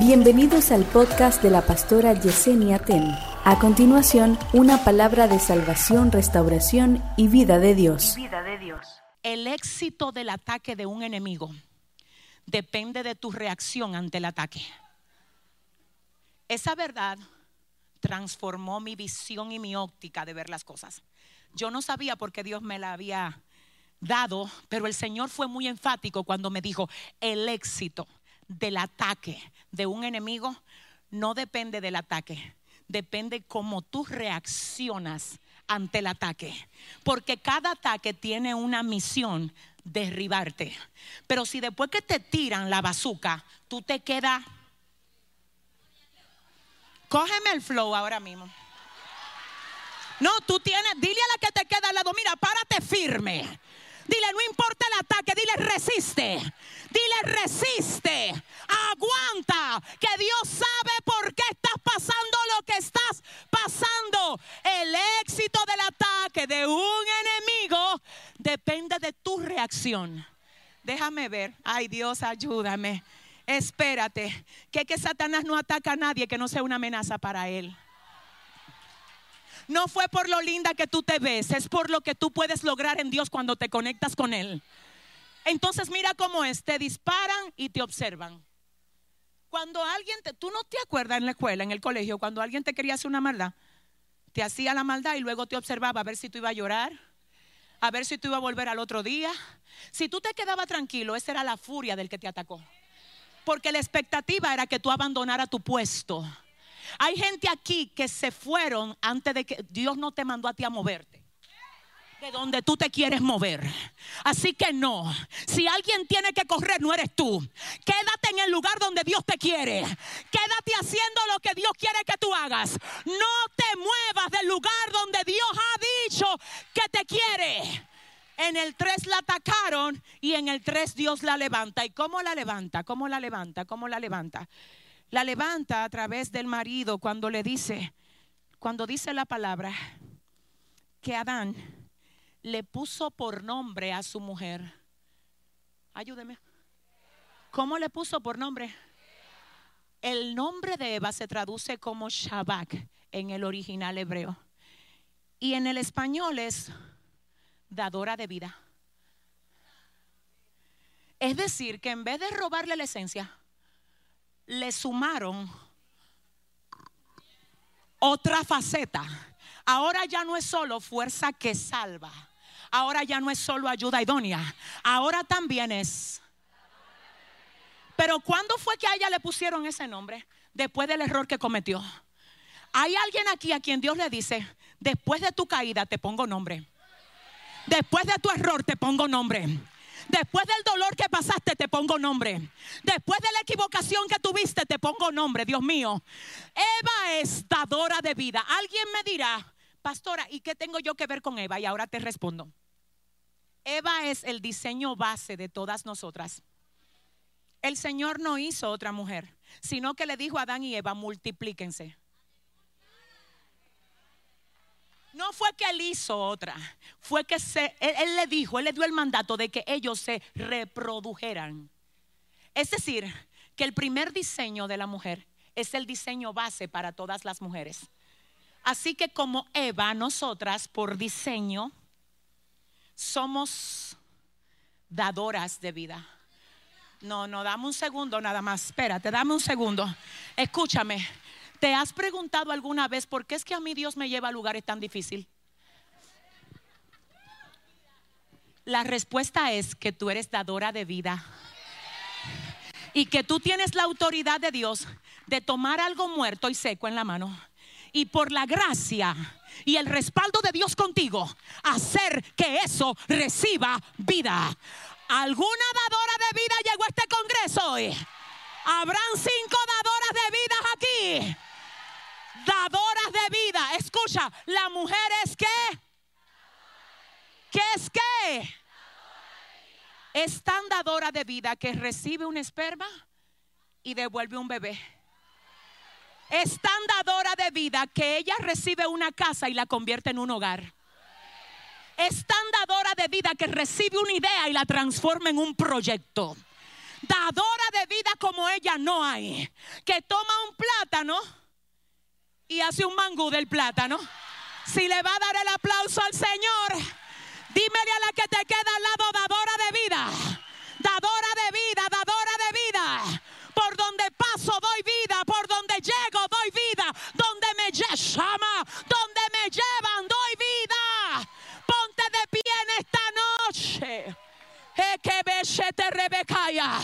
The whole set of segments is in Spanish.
Bienvenidos al podcast de la pastora Yesenia Ten. A continuación, una palabra de salvación, restauración y vida de Dios. El éxito del ataque de un enemigo depende de tu reacción ante el ataque. Esa verdad transformó mi visión y mi óptica de ver las cosas. Yo no sabía por qué Dios me la había dado, pero el Señor fue muy enfático cuando me dijo, el éxito del ataque de un enemigo no depende del ataque, depende cómo tú reaccionas ante el ataque. Porque cada ataque tiene una misión, derribarte. Pero si después que te tiran la bazuca, tú te quedas... Cógeme el flow ahora mismo. No, tú tienes, dile a la que te queda al lado, mira, párate firme. Dile, no importa el ataque, dile, resiste. Dile, resiste. Aguanta. Que Dios sabe por qué estás pasando lo que estás pasando. El éxito del ataque de un enemigo depende de tu reacción. Déjame ver. Ay, Dios, ayúdame. Espérate. Que que Satanás no ataca a nadie que no sea una amenaza para él. No fue por lo linda que tú te ves, es por lo que tú puedes lograr en Dios cuando te conectas con Él. Entonces mira cómo es, te disparan y te observan. Cuando alguien te, tú no te acuerdas en la escuela, en el colegio, cuando alguien te quería hacer una maldad, te hacía la maldad y luego te observaba a ver si tú ibas a llorar, a ver si tú ibas a volver al otro día. Si tú te quedabas tranquilo, esa era la furia del que te atacó. Porque la expectativa era que tú abandonaras tu puesto. Hay gente aquí que se fueron antes de que Dios no te mandó a ti a moverte. De donde tú te quieres mover. Así que no. Si alguien tiene que correr, no eres tú. Quédate en el lugar donde Dios te quiere. Quédate haciendo lo que Dios quiere que tú hagas. No te muevas del lugar donde Dios ha dicho que te quiere. En el 3 la atacaron y en el 3 Dios la levanta. ¿Y cómo la levanta? ¿Cómo la levanta? ¿Cómo la levanta? La levanta a través del marido cuando le dice, cuando dice la palabra que Adán le puso por nombre a su mujer. Ayúdeme. ¿Cómo le puso por nombre? El nombre de Eva se traduce como Shabak en el original hebreo. Y en el español es dadora de vida. Es decir, que en vez de robarle la esencia, le sumaron otra faceta. Ahora ya no es solo fuerza que salva. Ahora ya no es solo ayuda idónea. Ahora también es. Pero ¿cuándo fue que a ella le pusieron ese nombre? Después del error que cometió. Hay alguien aquí a quien Dios le dice, después de tu caída te pongo nombre. Después de tu error te pongo nombre. Después del dolor que pasaste, te pongo nombre. Después de la equivocación que tuviste, te pongo nombre, Dios mío. Eva es dadora de vida. Alguien me dirá, pastora, ¿y qué tengo yo que ver con Eva? Y ahora te respondo. Eva es el diseño base de todas nosotras. El Señor no hizo otra mujer, sino que le dijo a Adán y Eva, multiplíquense. No fue que él hizo otra, fue que se, él, le dijo, él le dio el mandato de que ellos se reprodujeran. Es decir, que el primer diseño de la mujer es el diseño base para todas las mujeres. Así que como Eva, nosotras por diseño somos dadoras de vida. No, no, dame un segundo nada más. Espérate, dame un segundo. Escúchame. ¿Te has preguntado alguna vez por qué es que a mí Dios me lleva a lugares tan difíciles? La respuesta es que tú eres dadora de vida. Y que tú tienes la autoridad de Dios de tomar algo muerto y seco en la mano. Y por la gracia y el respaldo de Dios contigo, hacer que eso reciba vida. ¿Alguna dadora de vida llegó a este congreso hoy? Habrán cinco dadoras de vidas aquí dadoras de vida. Escucha, la mujer es qué? ¿Qué es qué? Es tan dadora de vida que recibe un esperma y devuelve un bebé. Es tan dadora de vida que ella recibe una casa y la convierte en un hogar. Es tan dadora de vida que recibe una idea y la transforma en un proyecto dadora de vida como ella no hay. Que toma un plátano y hace un mangú del plátano. Si le va a dar el aplauso al Señor, dímele a la que te queda al lado, dadora de vida, dadora de vida, dadora de vida. Por donde paso doy vida, por donde llego doy vida, donde me llama, donde me llevan doy vida. Ponte de pie en esta noche. Que te.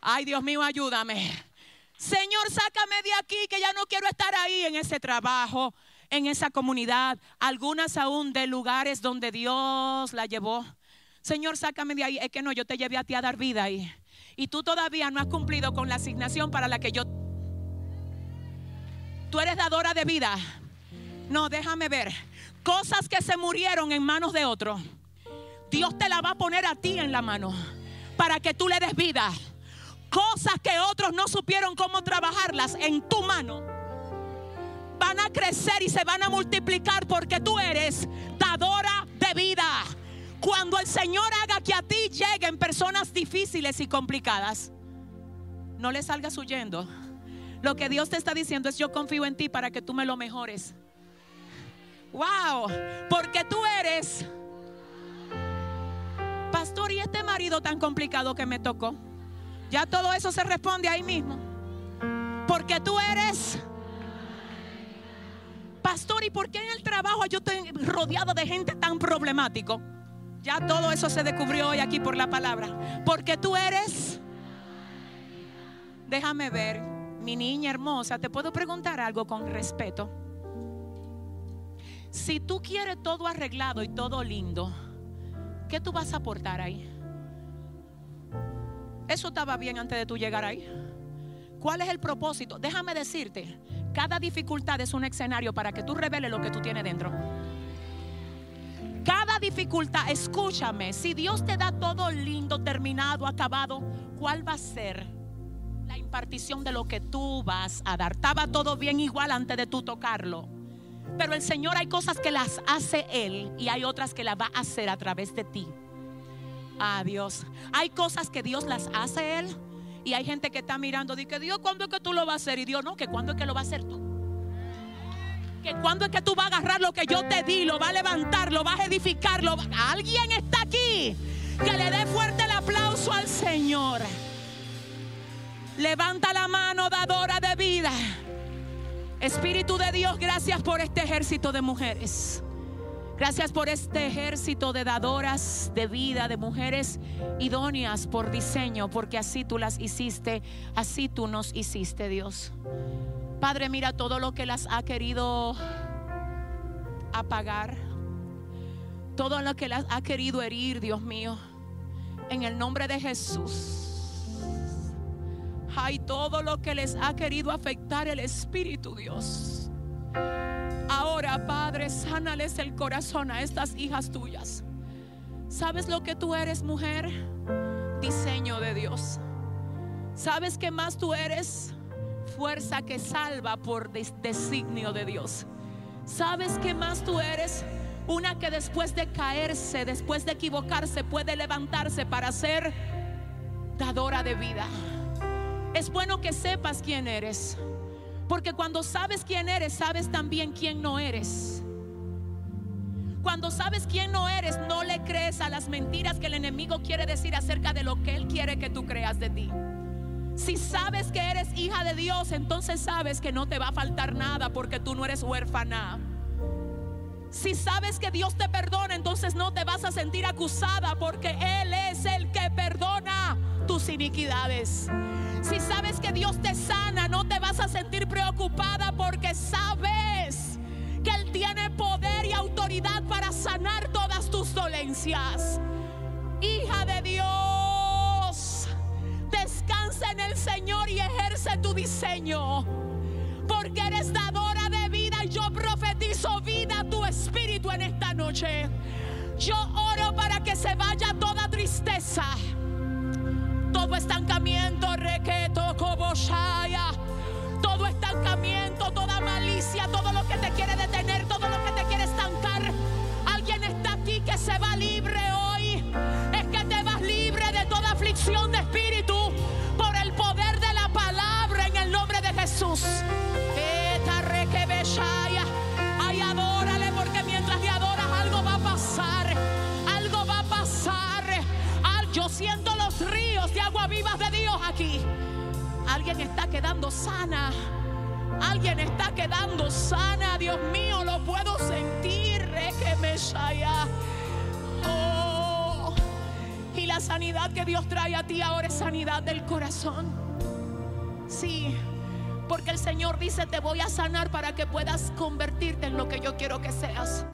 Ay, Dios mío, ayúdame. Señor, sácame de aquí, que ya no quiero estar ahí en ese trabajo, en esa comunidad, algunas aún de lugares donde Dios la llevó. Señor, sácame de ahí. Es que no, yo te llevé a ti a dar vida ahí. Y tú todavía no has cumplido con la asignación para la que yo... Tú eres dadora de vida. No, déjame ver. Cosas que se murieron en manos de otro. Dios te la va a poner a ti en la mano para que tú le des vida. Cosas que otros no supieron cómo trabajarlas en tu mano van a crecer y se van a multiplicar porque tú eres dadora de vida. Cuando el Señor haga que a ti lleguen personas difíciles y complicadas, no le salgas huyendo. Lo que Dios te está diciendo es yo confío en ti para que tú me lo mejores. Wow, porque tú eres pastor y este marido tan complicado que me tocó. Ya todo eso se responde ahí mismo. Porque tú eres pastor, ¿y por qué en el trabajo yo estoy rodeado de gente tan problemático? Ya todo eso se descubrió hoy aquí por la palabra. Porque tú eres... Déjame ver, mi niña hermosa, te puedo preguntar algo con respeto. Si tú quieres todo arreglado y todo lindo, ¿qué tú vas a aportar ahí? Eso estaba bien antes de tú llegar ahí. ¿Cuál es el propósito? Déjame decirte, cada dificultad es un escenario para que tú reveles lo que tú tienes dentro. Cada dificultad, escúchame, si Dios te da todo lindo, terminado, acabado, ¿cuál va a ser la impartición de lo que tú vas a dar? Estaba todo bien igual antes de tú tocarlo. Pero el Señor hay cosas que las hace Él y hay otras que las va a hacer a través de ti. Ah, Dios. Hay cosas que Dios las hace Él y hay gente que está mirando, dice, Dios, ¿cuándo es que tú lo vas a hacer? Y Dios, no, que cuándo es que lo va a hacer tú. Que cuándo es que tú vas a agarrar lo que yo te di, lo va a levantar, lo vas a edificar. Alguien está aquí que le dé fuerte el aplauso al Señor. Levanta la mano, dadora de vida. Espíritu de Dios, gracias por este ejército de mujeres. Gracias por este ejército de dadoras de vida, de mujeres idóneas por diseño, porque así tú las hiciste, así tú nos hiciste, Dios. Padre, mira todo lo que las ha querido apagar, todo lo que las ha querido herir, Dios mío, en el nombre de Jesús. Hay todo lo que les ha querido afectar el Espíritu, Dios. Ahora, Padre, sánales el corazón a estas hijas tuyas. ¿Sabes lo que tú eres, mujer? Diseño de Dios. ¿Sabes que más tú eres? Fuerza que salva por designio de Dios. ¿Sabes que más tú eres? Una que después de caerse, después de equivocarse, puede levantarse para ser dadora de vida. Es bueno que sepas quién eres. Porque cuando sabes quién eres, sabes también quién no eres. Cuando sabes quién no eres, no le crees a las mentiras que el enemigo quiere decir acerca de lo que él quiere que tú creas de ti. Si sabes que eres hija de Dios, entonces sabes que no te va a faltar nada porque tú no eres huérfana. Si sabes que Dios te perdona, entonces no te vas a sentir acusada porque Él es el que perdona iniquidades. Si sabes que Dios te sana, no te vas a sentir preocupada porque sabes que Él tiene poder y autoridad para sanar todas tus dolencias. Hija de Dios, descansa en el Señor y ejerce tu diseño. Porque eres dadora de vida y yo profetizo vida a tu espíritu en esta noche. Yo oro para que se vaya toda tristeza todo estancamiento, requeto, coboshaya, todo estancamiento, toda malicia, todo lo que te quiere detener, todo lo que te quiere estancar. Alguien está aquí que se va libre hoy. Es que te vas libre de toda aflicción de espíritu por el poder de la palabra en el nombre de Jesús. Eta requebeshaya. Ay, adórale porque mientras le adoras algo va a pasar. Algo va a pasar. Yo siento Alguien está quedando sana. Alguien está quedando sana. Dios mío, lo puedo sentir. Que me Oh. Y la sanidad que Dios trae a ti ahora es sanidad del corazón. Sí. Porque el Señor dice, te voy a sanar para que puedas convertirte en lo que yo quiero que seas.